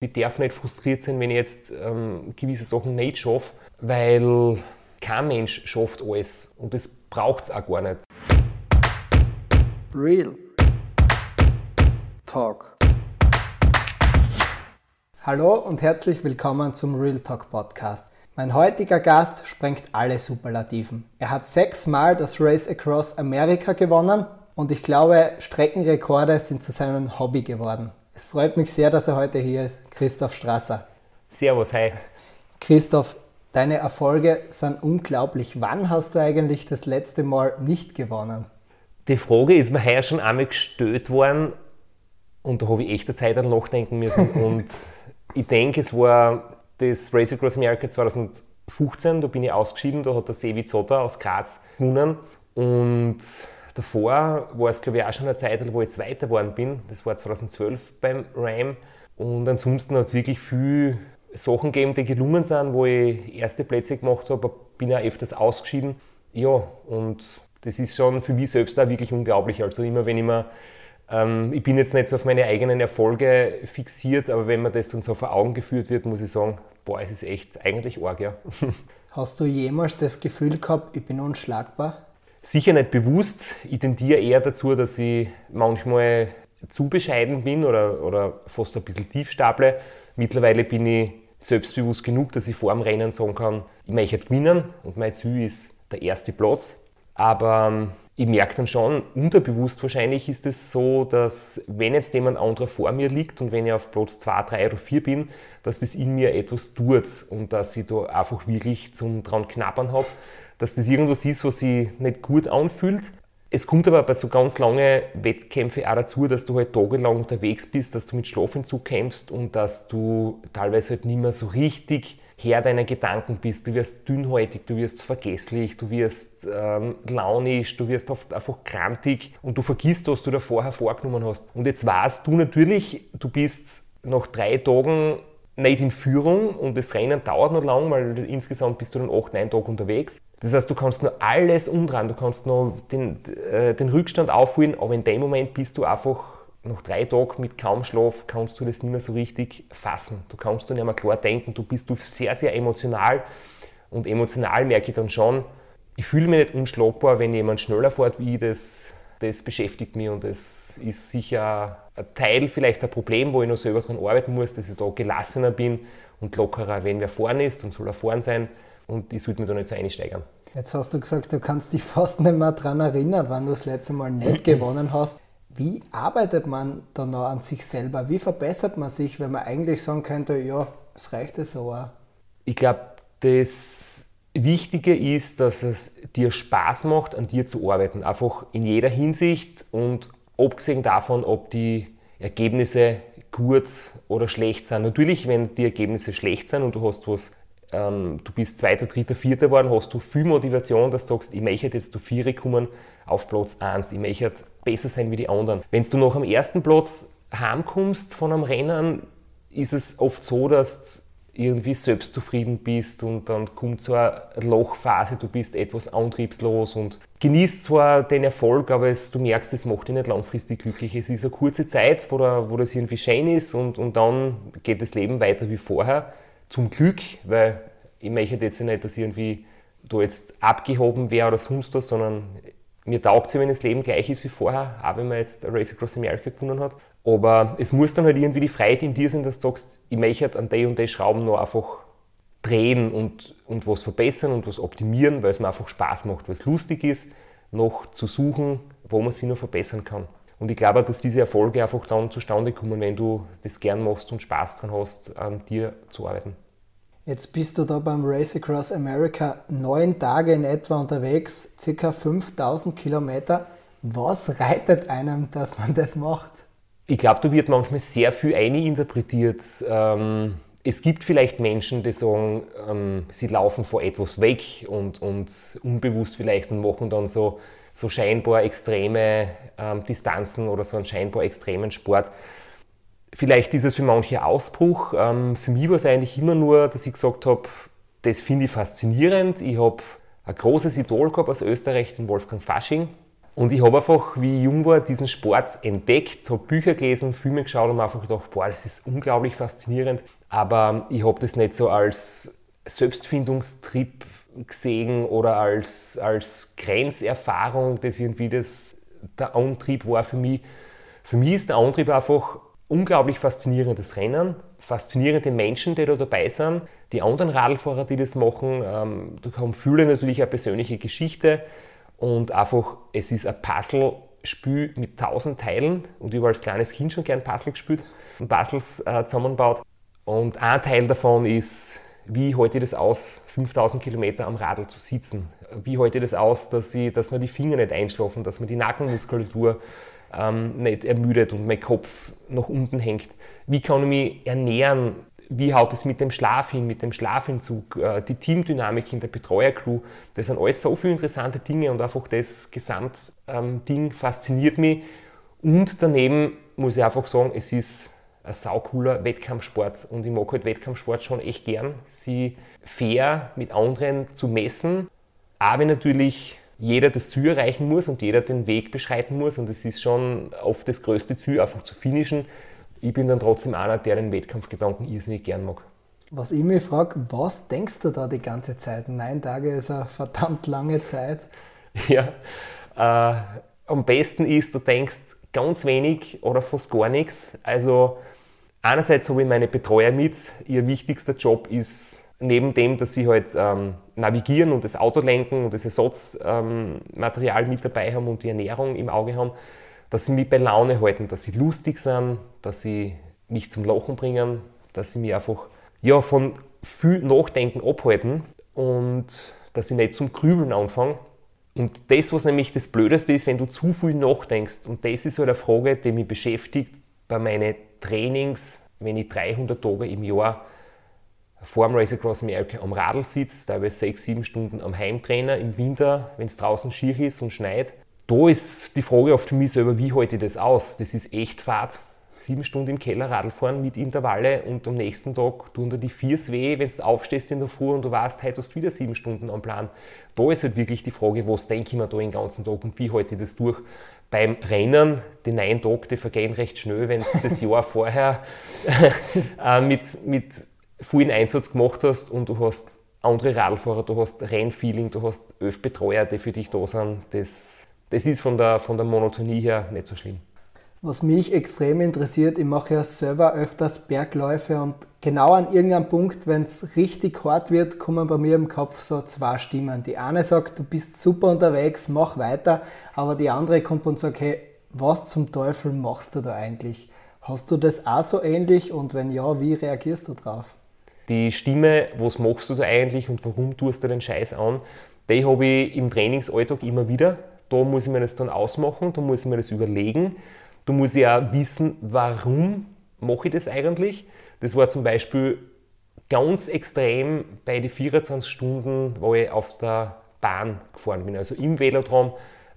Ich darf nicht frustriert sein, wenn ich jetzt ähm, gewisse Sachen nicht schaffe, weil kein Mensch schafft alles und das braucht es auch gar nicht. Real Talk. Hallo und herzlich willkommen zum Real Talk Podcast. Mein heutiger Gast sprengt alle Superlativen. Er hat sechsmal das Race Across America gewonnen und ich glaube, Streckenrekorde sind zu seinem Hobby geworden. Es freut mich sehr, dass er heute hier ist, Christoph Strasser. Servus, hi. Christoph, deine Erfolge sind unglaublich. Wann hast du eigentlich das letzte Mal nicht gewonnen? Die Frage ist mir heuer schon einmal gestellt worden und da habe ich echt eine Zeit an nachdenken müssen. und ich denke, es war das Race Across America 2015, da bin ich ausgeschieden, da hat der Sevi Zotter aus Graz gewonnen und Davor war es, glaube ich, auch schon eine Zeit, wo ich Zweiter geworden bin. Das war 2012 beim RAM. Und ansonsten hat es wirklich viele Sachen gegeben, die gelungen sind, wo ich erste Plätze gemacht habe. Bin auch öfters ausgeschieden. Ja, und das ist schon für mich selbst auch wirklich unglaublich. Also immer wenn ich mir, ähm, ich bin jetzt nicht so auf meine eigenen Erfolge fixiert, aber wenn mir das dann so vor Augen geführt wird, muss ich sagen, boah, es ist echt eigentlich arg, ja. Hast du jemals das Gefühl gehabt, ich bin unschlagbar? Sicher nicht bewusst. Ich tendiere eher dazu, dass ich manchmal zu bescheiden bin oder, oder fast ein bisschen tief staple. Mittlerweile bin ich selbstbewusst genug, dass ich vor dem Rennen sagen kann, ich möchte gewinnen und mein Ziel ist der erste Platz. Aber ähm, ich merke dann schon, unterbewusst wahrscheinlich ist es so, dass wenn jetzt jemand anderer vor mir liegt und wenn ich auf Platz 2, 3 oder 4 bin, dass das in mir etwas tut und dass ich da einfach wirklich zum dran knappern habe dass das irgendwas ist, was sich nicht gut anfühlt. Es kommt aber bei so ganz langen Wettkämpfen auch dazu, dass du halt tagelang unterwegs bist, dass du mit Schlafentzug kämpfst und dass du teilweise halt nicht mehr so richtig Herr deiner Gedanken bist. Du wirst dünnhäutig, du wirst vergesslich, du wirst ähm, launisch, du wirst oft einfach krantig und du vergisst, was du da vorher vorgenommen hast. Und jetzt weißt du natürlich, du bist nach drei Tagen nicht in Führung und das Rennen dauert noch lang, weil insgesamt bist du dann acht, neun Tage unterwegs. Das heißt, du kannst nur alles umdrehen, du kannst nur den, äh, den Rückstand aufholen, aber in dem Moment bist du einfach nach drei Tagen mit kaum Schlaf, kannst du das nicht mehr so richtig fassen. Du kannst du nicht mehr klar denken, du bist du sehr, sehr emotional. Und emotional merke ich dann schon, ich fühle mich nicht unschlagbar, wenn jemand schneller fährt wie ich, das, das beschäftigt mich. Und das ist sicher ein Teil, vielleicht ein Problem, wo ich noch selber daran arbeiten muss, dass ich da gelassener bin und lockerer, wenn wer vorne ist und soll er vorne sein und ich sollte mich da nicht so einsteigern. Jetzt hast du gesagt, du kannst dich fast nicht mehr daran erinnern, wann du das letzte Mal nicht gewonnen hast. Wie arbeitet man da noch an sich selber? Wie verbessert man sich, wenn man eigentlich sagen könnte, ja, es reicht so auch? Ich glaube, das Wichtige ist, dass es dir Spaß macht, an dir zu arbeiten. Einfach in jeder Hinsicht und abgesehen davon, ob die Ergebnisse gut oder schlecht sind. Natürlich, wenn die Ergebnisse schlecht sind und du hast was ähm, du bist Zweiter, Dritter, Vierter geworden, hast du viel Motivation, dass du sagst, ich möchte jetzt zu Viere kommen auf Platz 1, ich möchte besser sein wie die anderen. Wenn du noch am ersten Platz heimkommst von einem Rennen, ist es oft so, dass du irgendwie selbstzufrieden bist und dann kommt so eine Lochphase, du bist etwas antriebslos und genießt zwar den Erfolg, aber es, du merkst, es macht dich nicht langfristig glücklich. Es ist eine kurze Zeit, wo, da, wo das irgendwie schön ist und, und dann geht das Leben weiter wie vorher zum Glück, weil ich möchte jetzt nicht, dass irgendwie da jetzt abgehoben wäre oder sonst was, sondern mir taugt es, wenn das Leben gleich ist wie vorher, auch wenn man jetzt Race Across America gewonnen hat. Aber es muss dann halt irgendwie die Freiheit in dir sein, dass du sagst, ich möchte an der und der Schrauben noch einfach drehen und, und was verbessern und was optimieren, weil es mir einfach Spaß macht, weil es lustig ist, noch zu suchen, wo man sich noch verbessern kann. Und ich glaube, dass diese Erfolge einfach dann zustande kommen, wenn du das gern machst und Spaß dran hast, an dir zu arbeiten. Jetzt bist du da beim Race Across America neun Tage in etwa unterwegs, circa 5000 Kilometer. Was reitet einem, dass man das macht? Ich glaube, da wird manchmal sehr viel eininterpretiert. Ähm, es gibt vielleicht Menschen, die sagen, ähm, sie laufen vor etwas weg und, und unbewusst vielleicht und machen dann so so scheinbar extreme ähm, Distanzen oder so einen scheinbar extremen Sport. Vielleicht ist es für manche Ausbruch. Ähm, für mich war es eigentlich immer nur, dass ich gesagt habe, das finde ich faszinierend. Ich habe ein großes Idol gehabt aus Österreich, den Wolfgang Fasching. Und ich habe einfach, wie ich jung war, diesen Sport entdeckt, habe Bücher gelesen, Filme geschaut und mir einfach gedacht, boah, das ist unglaublich faszinierend. Aber ich habe das nicht so als Selbstfindungstrip gesehen oder als, als Grenzerfahrung, das irgendwie das, der Antrieb war für mich. Für mich ist der Antrieb einfach unglaublich faszinierendes Rennen, faszinierende Menschen, die da dabei sind, die anderen Radlfahrer, die das machen. Ähm, da haben viele natürlich eine persönliche Geschichte und einfach, es ist ein Puzzle-Spiel mit tausend Teilen und ich habe als kleines Kind schon gern Puzzle gespielt und Puzzles äh, zusammengebaut. Und ein Teil davon ist, wie halte ich das aus, 5000 Kilometer am Radl zu sitzen? Wie halte ich das aus, dass, ich, dass mir die Finger nicht einschlafen, dass mir die Nackenmuskulatur ähm, nicht ermüdet und mein Kopf nach unten hängt? Wie kann ich mich ernähren? Wie haut es mit dem Schlaf hin, mit dem Schlafentzug, äh, die Teamdynamik in der Betreuercrew? Das sind alles so viele interessante Dinge und einfach das Gesamtding ähm, fasziniert mich. Und daneben muss ich einfach sagen, es ist ein saucooler Wettkampfsport und ich mag halt Wettkampfsport schon echt gern, sie fair mit anderen zu messen, aber natürlich jeder das Ziel erreichen muss und jeder den Weg beschreiten muss und es ist schon oft das größte Ziel, einfach zu finishen. Ich bin dann trotzdem einer, der den Wettkampfgedanken irrsinnig gern mag. Was ich mich frage, was denkst du da die ganze Zeit? Neun Tage ist eine verdammt lange Zeit. Ja, äh, am besten ist, du denkst ganz wenig oder fast gar nichts. Also einerseits habe ich meine Betreuer mit. Ihr wichtigster Job ist neben dem, dass sie halt ähm, navigieren und das Auto lenken und das Ersatzmaterial ähm, mit dabei haben und die Ernährung im Auge haben, dass sie mich bei Laune halten, dass sie lustig sind, dass sie mich zum Lachen bringen, dass sie mich einfach ja, von viel Nachdenken abhalten und dass ich nicht zum Grübeln anfange. Und das, was nämlich das Blödeste ist, wenn du zu viel nachdenkst, und das ist halt eine Frage, die mich beschäftigt bei meinen Trainings, wenn ich 300 Tage im Jahr vor dem Race Across America am Radl sitze, teilweise 6, 7 Stunden am Heimtrainer im Winter, wenn es draußen schier ist und schneit. Da ist die Frage oft für mich selber, wie halte ich das aus? Das ist echt Fahrt. Sieben Stunden im Keller Radl fahren mit Intervalle und am nächsten Tag tun dir die Viers weh, wenn du aufstehst in der Früh und du weißt, heute hast du wieder sieben Stunden am Plan. Da ist halt wirklich die Frage, was denke ich mir da den ganzen Tag und wie halte ich das durch? beim Rennen, die neun Tage, die vergehen recht schnell, wenn du das Jahr vorher äh, mit, mit vielen Einsatz gemacht hast und du hast andere Radfahrer, du hast Rennfeeling, du hast elf Betreuer, die für dich da sind. Das, das ist von der, von der Monotonie her nicht so schlimm. Was mich extrem interessiert, ich mache ja selber öfters Bergläufe und genau an irgendeinem Punkt, wenn es richtig hart wird, kommen bei mir im Kopf so zwei Stimmen. Die eine sagt, du bist super unterwegs, mach weiter, aber die andere kommt und sagt, hey, was zum Teufel machst du da eigentlich? Hast du das auch so ähnlich und wenn ja, wie reagierst du drauf? Die Stimme, was machst du da eigentlich und warum tust du den Scheiß an, die habe ich im Trainingsalltag immer wieder. Da muss ich mir das dann ausmachen, da muss ich mir das überlegen Du musst ja wissen, warum mache ich das eigentlich. Das war zum Beispiel ganz extrem bei den 24 Stunden, wo ich auf der Bahn gefahren bin. Also im Velodrom,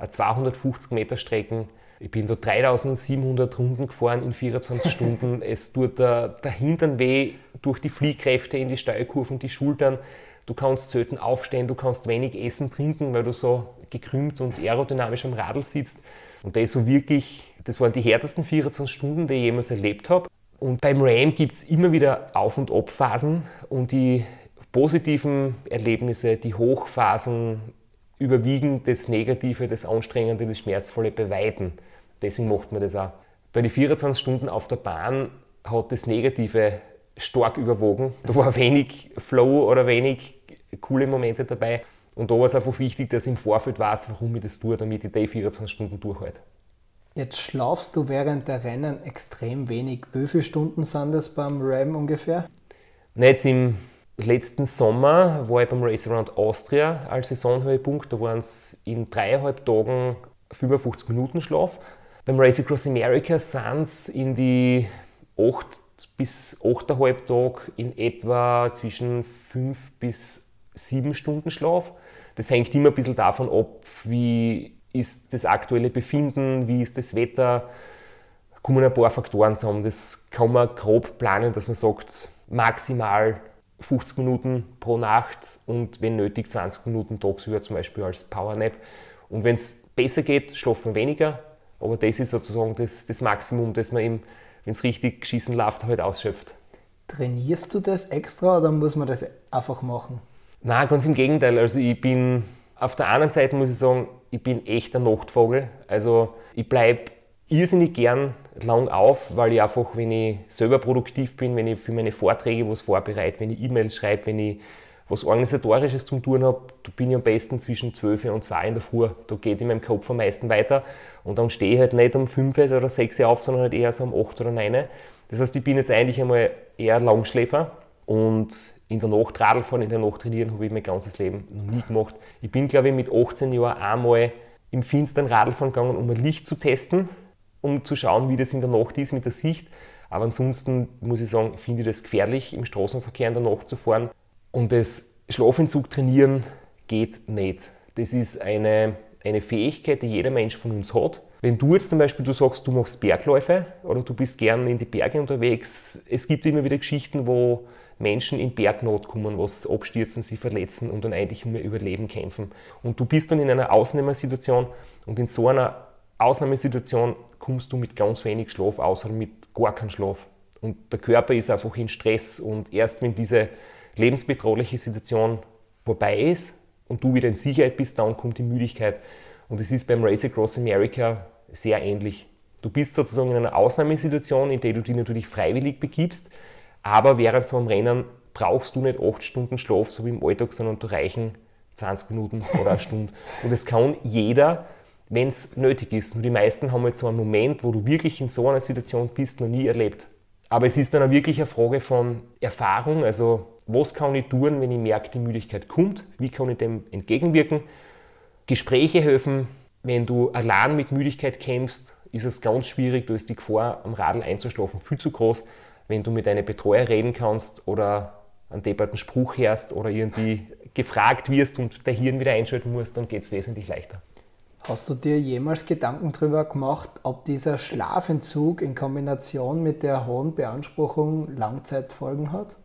250 Meter Strecken. Ich bin da 3700 Runden gefahren in 24 Stunden. Es tut der, der Hintern weh durch die Fliehkräfte in die Steilkurven, die Schultern. Du kannst selten aufstehen, du kannst wenig essen, trinken, weil du so gekrümmt und aerodynamisch am Radl sitzt. Und das so wirklich das waren die härtesten 24 Stunden, die ich jemals erlebt habe. Und beim RAM gibt es immer wieder Auf- und Abphasen und die positiven Erlebnisse, die Hochphasen überwiegen das Negative, das Anstrengende, das Schmerzvolle bei Weitem. Deswegen macht man das auch. Bei den 24 Stunden auf der Bahn hat das Negative stark überwogen. Da war wenig Flow oder wenig coole Momente dabei. Und da war es einfach wichtig, dass ich im Vorfeld weiß, warum ich das tue, damit ich die 24 Stunden durchhalte. Jetzt schlafst du während der Rennen extrem wenig. Wie viele Stunden sind das beim RAM ungefähr? Jetzt im letzten Sommer war ich beim Race Around Austria als Saisonhöhepunkt. Da waren es in dreieinhalb Tagen 55 Minuten Schlaf. Beim Race Across America sind es in die 8 bis 8,5 Tage in etwa zwischen 5 bis 7 Stunden Schlaf. Das hängt immer ein bisschen davon ab, wie ist das aktuelle Befinden, wie ist das Wetter, kommen ein paar Faktoren zusammen. Das kann man grob planen, dass man sagt, maximal 50 Minuten pro Nacht und wenn nötig 20 Minuten tagsüber zum Beispiel als Powernap. Und wenn es besser geht, schlaft man weniger. Aber das ist sozusagen das, das Maximum, das man eben, wenn es richtig geschissen läuft, halt ausschöpft. Trainierst du das extra oder muss man das einfach machen? Na, ganz im Gegenteil. Also ich bin auf der einen Seite muss ich sagen, ich bin echt ein Nachtvogel. Also ich bleibe irrsinnig gern lang auf, weil ich einfach, wenn ich selber produktiv bin, wenn ich für meine Vorträge was vorbereite, wenn ich E-Mails schreibe, wenn ich was Organisatorisches zum tun habe, da bin ich am besten zwischen 12 und 2 in der Früh. Da geht in meinem Kopf am meisten weiter. Und dann stehe ich halt nicht um 5 oder 6 auf, sondern halt eher so um 8 oder 9. Das heißt, ich bin jetzt eigentlich einmal eher Langschläfer und in der Nacht Radl fahren, in der Nacht trainieren habe ich mein ganzes Leben noch nie gemacht. Ich bin, glaube ich, mit 18 Jahren einmal im Finstern Radl fahren gegangen, um ein Licht zu testen, um zu schauen, wie das in der Nacht ist mit der Sicht. Aber ansonsten muss ich sagen, finde ich das gefährlich, im Straßenverkehr in der Nacht zu fahren. Und das Schlafentzug trainieren geht nicht. Das ist eine, eine Fähigkeit, die jeder Mensch von uns hat. Wenn du jetzt zum Beispiel du sagst, du machst Bergläufe oder du bist gern in die Berge unterwegs, es gibt immer wieder Geschichten, wo Menschen in Bergnot kommen, was abstürzen, sie verletzen und dann eigentlich um ihr Überleben kämpfen. Und du bist dann in einer Ausnahmesituation und in so einer Ausnahmesituation kommst du mit ganz wenig Schlaf aus oder mit gar keinem Schlaf. Und der Körper ist einfach in Stress und erst wenn diese lebensbedrohliche Situation vorbei ist und du wieder in Sicherheit bist, dann kommt die Müdigkeit. Und es ist beim Race Across America sehr ähnlich. Du bist sozusagen in einer Ausnahmesituation, in der du dich natürlich freiwillig begibst, aber während so einem Rennen brauchst du nicht acht Stunden Schlaf, so wie im Alltag, sondern du reichen 20 Minuten oder eine Stunde. Und es kann jeder, wenn es nötig ist. Nur die meisten haben jetzt so einen Moment, wo du wirklich in so einer Situation bist, noch nie erlebt. Aber es ist dann auch wirklich eine Frage von Erfahrung. Also, was kann ich tun, wenn ich merke, die Müdigkeit kommt? Wie kann ich dem entgegenwirken? Gespräche helfen. Wenn du allein mit Müdigkeit kämpfst, ist es ganz schwierig, da ist die Gefahr, am Radl einzuschlafen viel zu groß wenn du mit deinem Betreuer reden kannst oder einen depperten Spruch hörst oder irgendwie gefragt wirst und der Hirn wieder einschalten musst, dann geht es wesentlich leichter. Hast du dir jemals Gedanken darüber gemacht, ob dieser Schlafentzug in Kombination mit der hohen Beanspruchung Langzeitfolgen hat?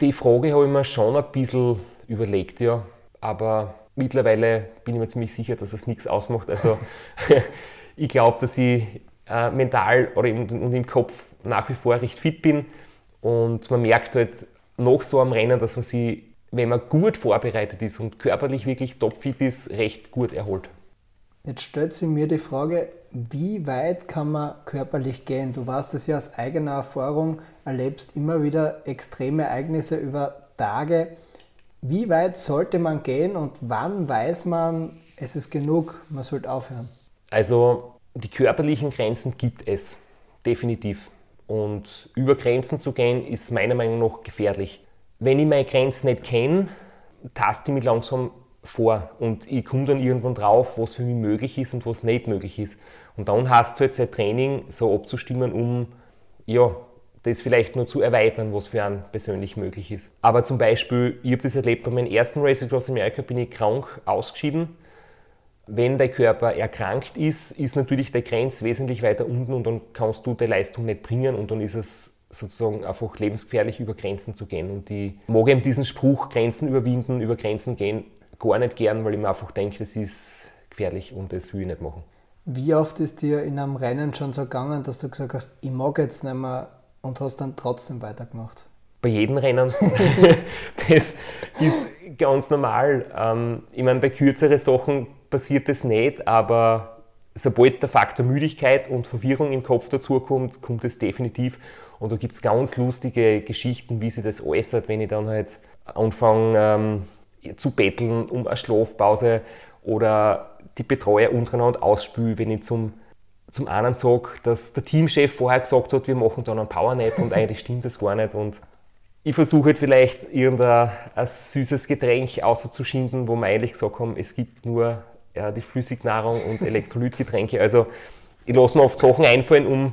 Die Frage habe ich mir schon ein bisschen überlegt, ja. Aber mittlerweile bin ich mir ziemlich sicher, dass es nichts ausmacht. Also ich glaube, dass ich äh, mental oder im, und im Kopf nach wie vor recht fit bin. Und man merkt halt nach so einem Rennen, dass man sich, wenn man gut vorbereitet ist und körperlich wirklich topfit ist, recht gut erholt. Jetzt stellt sich mir die Frage, wie weit kann man körperlich gehen? Du weißt das ja aus eigener Erfahrung, erlebst immer wieder extreme Ereignisse über Tage. Wie weit sollte man gehen und wann weiß man, es ist genug, man sollte aufhören? Also die körperlichen Grenzen gibt es, definitiv. Und über Grenzen zu gehen, ist meiner Meinung nach gefährlich. Wenn ich meine Grenzen nicht kenne, taste ich mich langsam vor und ich komme dann irgendwann drauf, was für mich möglich ist und was nicht möglich ist. Und dann hast du jetzt ein Training so abzustimmen, um ja, das vielleicht nur zu erweitern, was für einen persönlich möglich ist. Aber zum Beispiel, ich habe das erlebt bei meinem ersten Race Across America, bin ich krank ausgeschieden wenn dein Körper erkrankt ist, ist natürlich der Grenz wesentlich weiter unten und dann kannst du die Leistung nicht bringen und dann ist es sozusagen einfach lebensgefährlich, über Grenzen zu gehen. Und ich mag eben diesen Spruch, Grenzen überwinden, über Grenzen gehen, gar nicht gern, weil ich mir einfach denke, das ist gefährlich und das will ich nicht machen. Wie oft ist dir in einem Rennen schon so gegangen, dass du gesagt hast, ich mag jetzt nicht mehr und hast dann trotzdem weitergemacht? Bei jedem Rennen. das ist ganz normal. Ähm, ich meine, bei kürzeren Sachen passiert das nicht, aber sobald der Faktor Müdigkeit und Verwirrung im Kopf dazukommt, kommt es definitiv. Und da gibt es ganz lustige Geschichten, wie sich das äußert, wenn ich dann halt anfange ähm, zu betteln um eine Schlafpause oder die Betreuer untereinander ausspüle, wenn ich zum, zum einen sage, dass der Teamchef vorher gesagt hat, wir machen dann einen Powernap und eigentlich stimmt das gar nicht. Und ich versuche halt vielleicht irgendein süßes Getränk außerzuschinden, wo wir eigentlich gesagt haben, es gibt nur ja, die Flüssignahrung und Elektrolytgetränke. Also ich lasse mir oft Sachen einfallen, um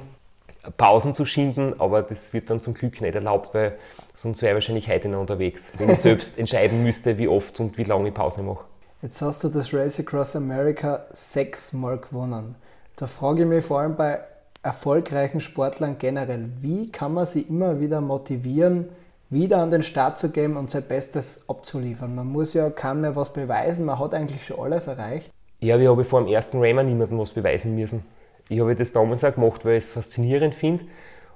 Pausen zu schinden, aber das wird dann zum Glück nicht erlaubt, weil sonst wäre ich wahrscheinlich heute noch unterwegs, wenn ich selbst entscheiden müsste, wie oft und wie lange ich Pause mache. Jetzt hast du das Race Across America sechsmal gewonnen. Da frage ich mich vor allem bei erfolgreichen Sportlern generell, wie kann man sie immer wieder motivieren, wieder an den Start zu gehen und sein Bestes abzuliefern. Man muss ja kaum mehr was beweisen, man hat eigentlich schon alles erreicht. Ja, ich habe vor dem ersten Rayman niemandem was beweisen müssen. Ich habe das damals auch gemacht, weil ich es faszinierend finde.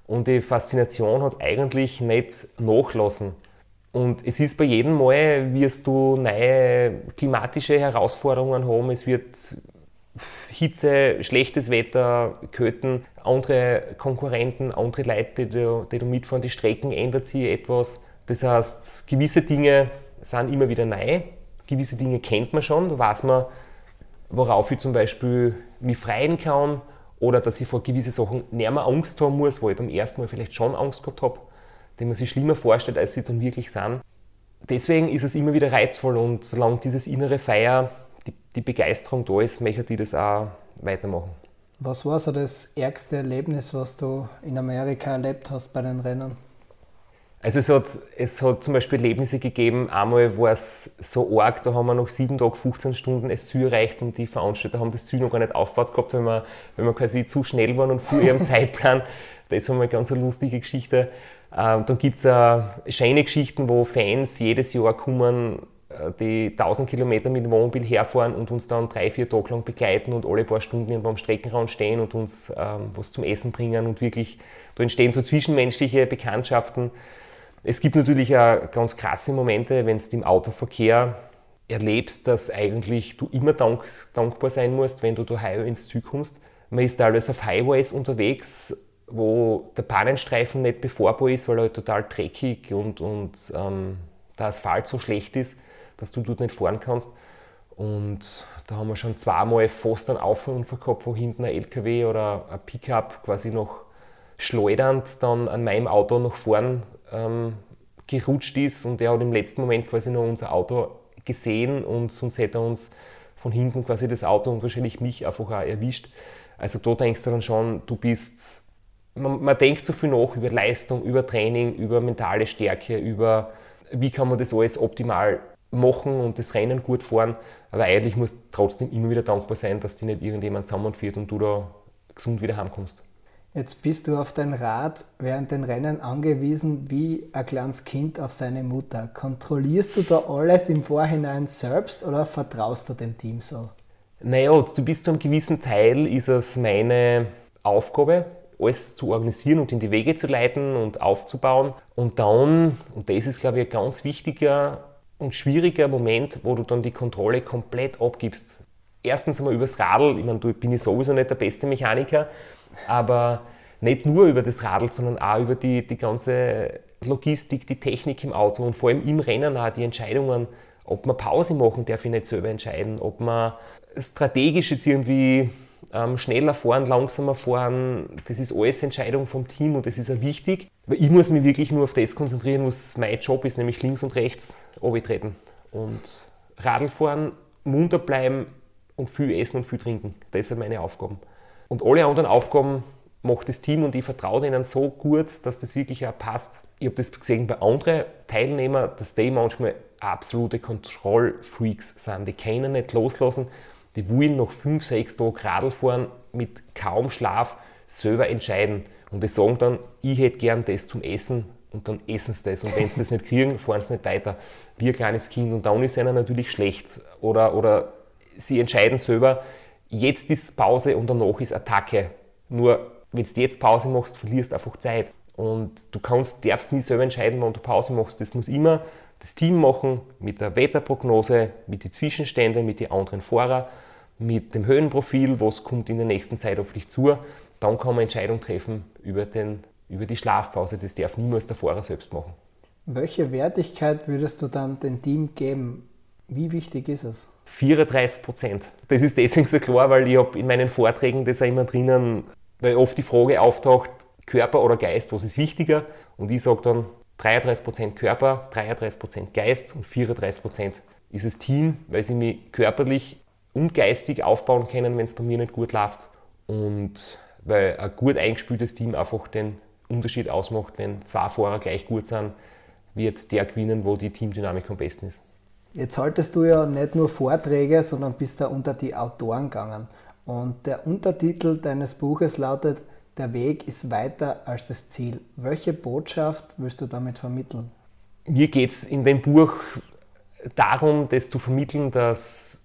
Und die Faszination hat eigentlich nicht nachlassen. Und es ist bei jedem Mal, wirst du neue klimatische Herausforderungen haben. Es wird Hitze, schlechtes Wetter, Köten, andere Konkurrenten, andere Leute, die du, die du mitfahren, die Strecken ändert sich etwas. Das heißt, gewisse Dinge sind immer wieder neu, gewisse Dinge kennt man schon, da weiß man, worauf ich zum Beispiel mich freuen kann oder dass ich vor gewisse Sachen nicht mehr Angst haben muss, wo ich beim ersten Mal vielleicht schon Angst gehabt habe, die man sich schlimmer vorstellt, als sie dann wirklich sind. Deswegen ist es immer wieder reizvoll und solange dieses innere Feier, die, die Begeisterung da ist, möchte ich das auch weitermachen. Was war so das ärgste Erlebnis, was du in Amerika erlebt hast bei den Rennen? Also es hat, es hat zum Beispiel Erlebnisse gegeben, einmal war es so arg, da haben wir noch sieben Tage, 15 Stunden das Ziel erreicht und die Veranstalter haben das Ziel noch gar nicht aufgebaut gehabt, weil wir, weil wir quasi zu schnell waren und vor ihrem Zeitplan. Das mal eine ganz lustige Geschichte. Ähm, dann gibt es auch schöne Geschichten, wo Fans jedes Jahr kommen, äh, die 1000 Kilometer mit dem Wohnmobil herfahren und uns dann drei, vier Tage lang begleiten und alle paar Stunden irgendwo am Streckenrand stehen und uns ähm, was zum Essen bringen und wirklich, da entstehen so zwischenmenschliche Bekanntschaften. Es gibt natürlich auch ganz krasse Momente, wenn du im Autoverkehr erlebst, dass eigentlich du immer dank, dankbar sein musst, wenn du daheim ins Ziel kommst. Man ist teilweise auf Highways unterwegs, wo der Bahnenstreifen nicht befahrbar ist, weil er halt total dreckig und, und ähm, der Asphalt so schlecht ist, dass du dort nicht fahren kannst. Und da haben wir schon zweimal fast einen Auffahrunfall gehabt, wo hinten ein LKW oder ein Pickup quasi noch schleudernd dann an meinem Auto nach vorn ähm, gerutscht ist und er hat im letzten Moment quasi noch unser Auto gesehen und sonst hätte er uns von hinten quasi das Auto und wahrscheinlich mich einfach auch erwischt. Also da denkst du dann schon, du bist, man, man denkt so viel nach über Leistung, über Training, über mentale Stärke, über wie kann man das alles optimal machen und das Rennen gut fahren. Aber eigentlich musst du trotzdem immer wieder dankbar sein, dass dich nicht irgendjemand zusammenführt und du da gesund wieder heimkommst. Jetzt bist du auf dein Rad während den Rennen angewiesen wie ein kleines Kind auf seine Mutter. Kontrollierst du da alles im Vorhinein selbst oder vertraust du dem Team so? Naja, du bist zu einem gewissen Teil ist es meine Aufgabe, alles zu organisieren und in die Wege zu leiten und aufzubauen. Und dann, und das ist glaube ich ein ganz wichtiger und schwieriger Moment, wo du dann die Kontrolle komplett abgibst. Erstens einmal übers Radl, ich meine, du bin ich sowieso nicht der beste Mechaniker, aber nicht nur über das Radl, sondern auch über die, die ganze Logistik, die Technik im Auto und vor allem im Rennen auch die Entscheidungen, ob man Pause machen darf ich nicht selber entscheiden, ob man strategisch jetzt irgendwie ähm, schneller fahren, langsamer fahren, das ist alles Entscheidung vom Team und das ist auch wichtig, weil ich muss mich wirklich nur auf das konzentrieren, was mein Job ist, nämlich links und rechts treten und Radl fahren, munter bleiben und viel essen und viel trinken. Das sind meine Aufgaben. Und alle anderen Aufgaben macht das Team und ich vertraue denen so gut, dass das wirklich auch passt. Ich habe das gesehen bei anderen Teilnehmern, dass die manchmal absolute Kontrollfreaks sind. Die können nicht loslassen. Die wollen nach fünf, sechs Tagen Radl fahren mit kaum Schlaf selber entscheiden. Und die sagen dann, ich hätte gern das zum Essen und dann essen sie das. Und wenn sie das nicht kriegen, fahren sie nicht weiter. Wie ein kleines Kind. Und dann ist es ihnen natürlich schlecht. Oder, oder sie entscheiden selber, jetzt ist Pause und danach ist Attacke. Nur wenn du jetzt Pause machst, verlierst du einfach Zeit. Und du kannst, darfst nie selber entscheiden, wann du Pause machst. Das muss immer das Team machen mit der Wetterprognose, mit den Zwischenständen, mit den anderen Fahrern, mit dem Höhenprofil, was kommt in der nächsten Zeit auf dich zu. Dann kann man Entscheidungen treffen über, den, über die Schlafpause. Das darf niemals der Fahrer selbst machen. Welche Wertigkeit würdest du dann dem Team geben? Wie wichtig ist es? 34 Prozent. Das ist deswegen so klar, weil ich habe in meinen Vorträgen das auch immer drinnen, weil oft die Frage auftaucht, Körper oder Geist, was ist wichtiger? Und ich sage dann 33 Prozent Körper, 33 Prozent Geist und 34 Prozent ist es Team, weil sie mich körperlich und geistig aufbauen können, wenn es bei mir nicht gut läuft. Und weil ein gut eingespieltes Team einfach den Unterschied ausmacht, wenn zwei Fahrer gleich gut sind, wird der gewinnen, wo die Teamdynamik am besten ist. Jetzt haltest du ja nicht nur Vorträge, sondern bist da unter die Autoren gegangen. Und der Untertitel deines Buches lautet Der Weg ist weiter als das Ziel. Welche Botschaft willst du damit vermitteln? Mir geht es in dem Buch darum, das zu vermitteln, dass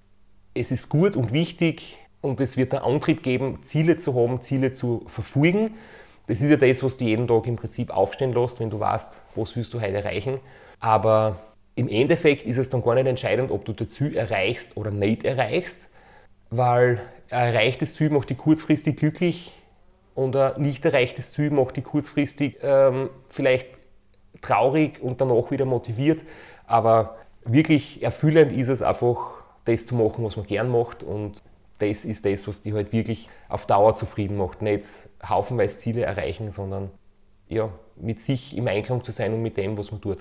es ist gut und wichtig und es wird einen Antrieb geben, Ziele zu haben, Ziele zu verfolgen. Das ist ja das, was du jeden Tag im Prinzip aufstehen lässt, wenn du weißt, was willst du heute erreichen. Aber im Endeffekt ist es dann gar nicht entscheidend, ob du das Ziel erreichst oder nicht erreichst, weil ein erreichtes Ziel macht dich kurzfristig glücklich und ein nicht erreichtes Ziel macht dich kurzfristig ähm, vielleicht traurig und danach wieder motiviert. Aber wirklich erfüllend ist es einfach, das zu machen, was man gern macht und das ist das, was dich halt wirklich auf Dauer zufrieden macht. Nicht haufenweise Ziele erreichen, sondern ja, mit sich im Einklang zu sein und mit dem, was man tut.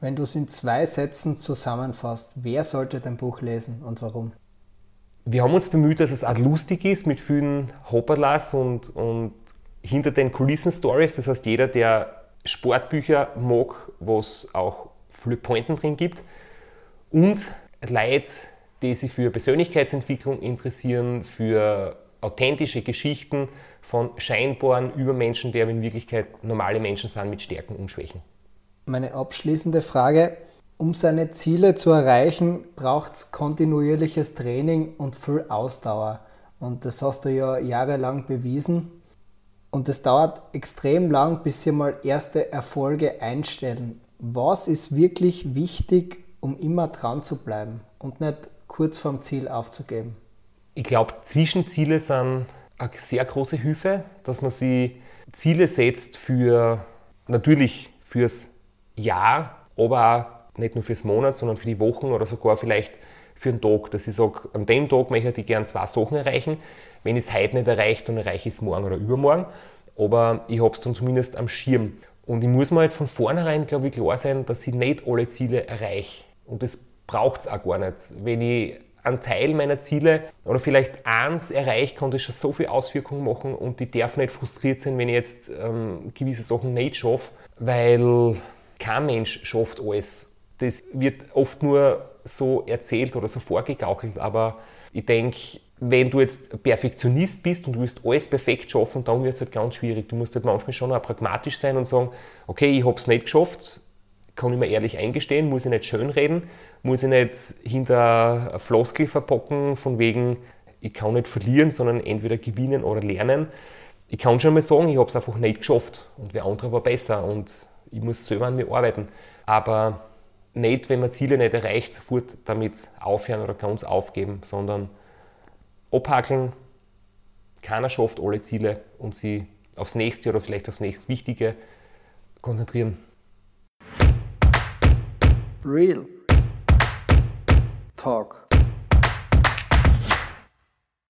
Wenn du es in zwei Sätzen zusammenfasst, wer sollte dein Buch lesen und warum? Wir haben uns bemüht, dass es auch lustig ist mit vielen Hopperlas und, und hinter den Kulissen-Stories. Das heißt, jeder, der Sportbücher mag, was auch viele Pointen drin gibt und Leute, die sich für Persönlichkeitsentwicklung interessieren, für authentische Geschichten von scheinbaren Übermenschen, die aber in Wirklichkeit normale Menschen sind mit Stärken und Schwächen. Meine abschließende Frage. Um seine Ziele zu erreichen, braucht es kontinuierliches Training und viel Ausdauer. Und das hast du ja jahrelang bewiesen. Und es dauert extrem lang, bis sie mal erste Erfolge einstellen. Was ist wirklich wichtig, um immer dran zu bleiben und nicht kurz vorm Ziel aufzugeben? Ich glaube, Zwischenziele sind eine sehr große Hilfe, dass man sich Ziele setzt für natürlich fürs Jahr, aber auch nicht nur fürs Monat, sondern für die Wochen oder sogar vielleicht für einen Tag. Dass ich sage, an dem Tag möchte ich gerne zwei Sachen erreichen. Wenn ich es heute nicht erreiche, dann erreiche ich es morgen oder übermorgen. Aber ich habe es dann zumindest am Schirm. Und ich muss mir halt von vornherein, glaube ich, klar sein, dass ich nicht alle Ziele erreiche. Und das braucht es auch gar nicht. Wenn ich einen Teil meiner Ziele oder vielleicht eins erreiche, kann das schon so viel Auswirkungen machen und ich darf nicht frustriert sein, wenn ich jetzt ähm, gewisse Sachen nicht schaffe, weil kein Mensch schafft alles. Das wird oft nur so erzählt oder so vorgegaukelt, aber ich denke, wenn du jetzt Perfektionist bist und du willst alles perfekt schaffen, dann wird es halt ganz schwierig. Du musst halt manchmal schon auch pragmatisch sein und sagen, okay, ich habe es nicht geschafft, kann ich mir ehrlich eingestehen, muss ich nicht schönreden, muss ich nicht hinter Floskel verpacken, von wegen, ich kann nicht verlieren, sondern entweder gewinnen oder lernen. Ich kann schon mal sagen, ich habe es einfach nicht geschafft und wer andere war besser und ich muss selber an mir arbeiten. Aber nicht, wenn man Ziele nicht erreicht, sofort damit aufhören oder ganz aufgeben, sondern abhakeln. Keiner schafft alle Ziele und sie aufs nächste oder vielleicht aufs nächst Wichtige konzentrieren. Real Talk.